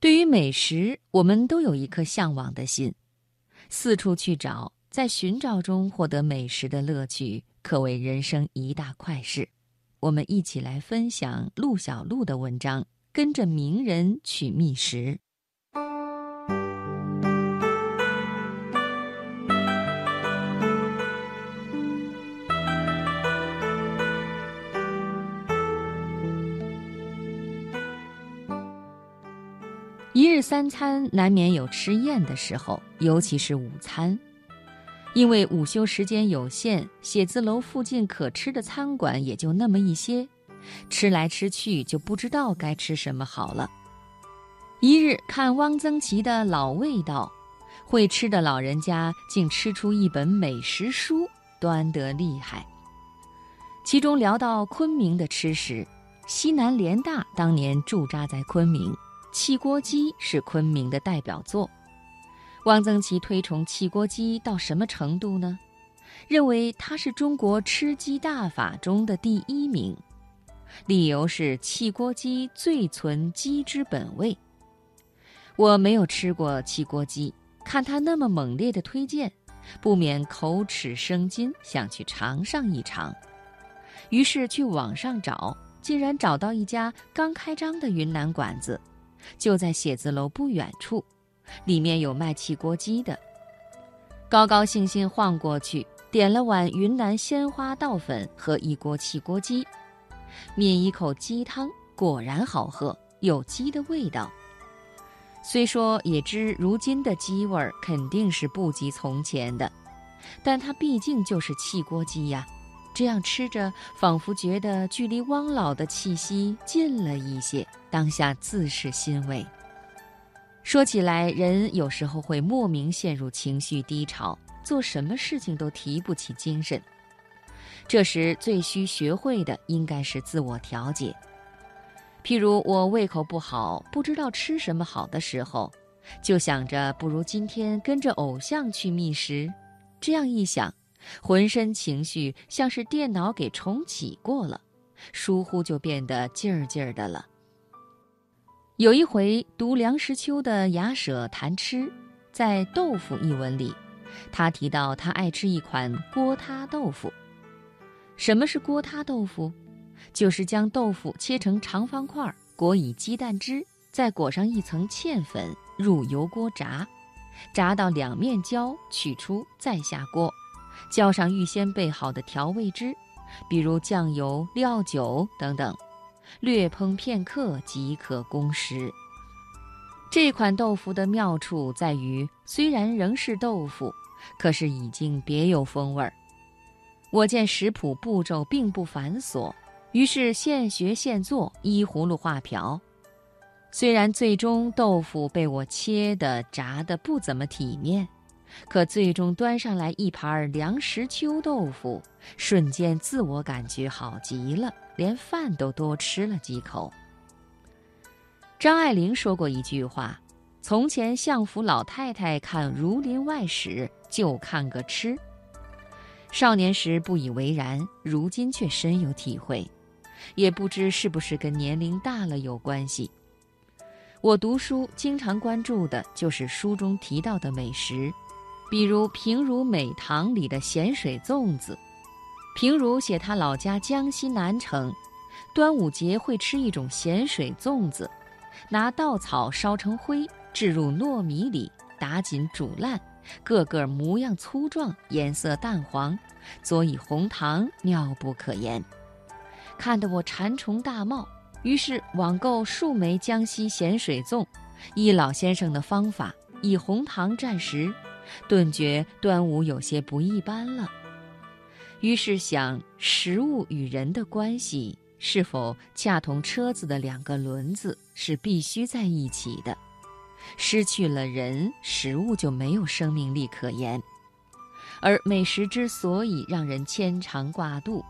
对于美食，我们都有一颗向往的心，四处去找，在寻找中获得美食的乐趣，可谓人生一大快事。我们一起来分享陆小璐的文章《跟着名人去觅食》。一日三餐难免有吃厌的时候，尤其是午餐，因为午休时间有限，写字楼附近可吃的餐馆也就那么一些，吃来吃去就不知道该吃什么好了。一日看汪曾祺的老味道，会吃的老人家竟吃出一本美食书，端得厉害。其中聊到昆明的吃食，西南联大当年驻扎在昆明。汽锅鸡是昆明的代表作，汪曾祺推崇汽锅鸡到什么程度呢？认为它是中国吃鸡大法中的第一名，理由是汽锅鸡最存鸡之本味。我没有吃过汽锅鸡，看他那么猛烈的推荐，不免口齿生津，想去尝上一尝。于是去网上找，竟然找到一家刚开张的云南馆子。就在写字楼不远处，里面有卖汽锅鸡的。高高兴兴晃过去，点了碗云南鲜花稻粉和一锅汽锅鸡，抿一口鸡汤，果然好喝，有鸡的味道。虽说也知如今的鸡味儿肯定是不及从前的，但它毕竟就是汽锅鸡呀。这样吃着，仿佛觉得距离汪老的气息近了一些，当下自是欣慰。说起来，人有时候会莫名陷入情绪低潮，做什么事情都提不起精神。这时最需学会的应该是自我调节。譬如我胃口不好，不知道吃什么好的时候，就想着不如今天跟着偶像去觅食。这样一想。浑身情绪像是电脑给重启过了，疏忽就变得劲儿劲儿的了。有一回读梁实秋的《雅舍谈吃》，在《豆腐》一文里，他提到他爱吃一款锅塌豆腐。什么是锅塌豆腐？就是将豆腐切成长方块，裹以鸡蛋汁，再裹上一层芡粉，入油锅炸，炸到两面焦，取出再下锅。浇上预先备好的调味汁，比如酱油、料酒等等，略烹片刻即可供食。这款豆腐的妙处在于，虽然仍是豆腐，可是已经别有风味儿。我见食谱步骤并不繁琐，于是现学现做，依葫芦画瓢。虽然最终豆腐被我切的、炸的不怎么体面。可最终端上来一盘粮食秋豆腐，瞬间自我感觉好极了，连饭都多吃了几口。张爱玲说过一句话：“从前相府老太太看《儒林外史》，就看个吃。”少年时不以为然，如今却深有体会，也不知是不是跟年龄大了有关系。我读书经常关注的就是书中提到的美食。比如平如美堂里的咸水粽子，平如写他老家江西南城，端午节会吃一种咸水粽子，拿稻草烧成灰，置入糯米里，打紧煮烂，个个模样粗壮，颜色淡黄，佐以红糖，妙不可言。看得我馋虫大冒，于是网购数枚江西咸水粽，依老先生的方法，以红糖蘸食。顿觉端午有些不一般了，于是想：食物与人的关系是否恰同车子的两个轮子，是必须在一起的？失去了人，食物就没有生命力可言。而美食之所以让人牵肠挂肚，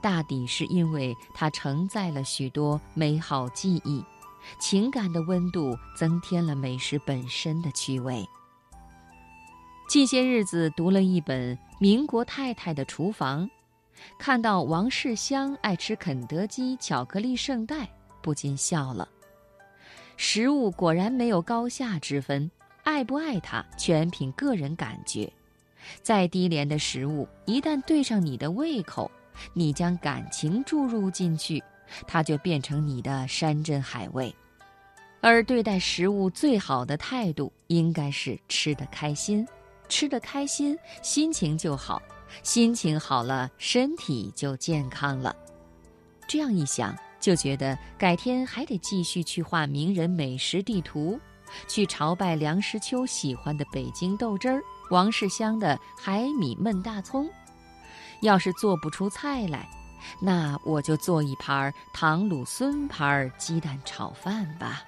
大抵是因为它承载了许多美好记忆，情感的温度增添了美食本身的趣味。近些日子读了一本《民国太太的厨房》，看到王世襄爱吃肯德基巧克力圣代，不禁笑了。食物果然没有高下之分，爱不爱它全凭个人感觉。再低廉的食物，一旦对上你的胃口，你将感情注入进去，它就变成你的山珍海味。而对待食物最好的态度，应该是吃得开心，吃得开心，心情就好，心情好了，身体就健康了。这样一想，就觉得改天还得继续去画名人美食地图，去朝拜梁实秋喜欢的北京豆汁儿。王世襄的海米焖大葱，要是做不出菜来，那我就做一盘糖卤孙牌鸡蛋炒饭吧。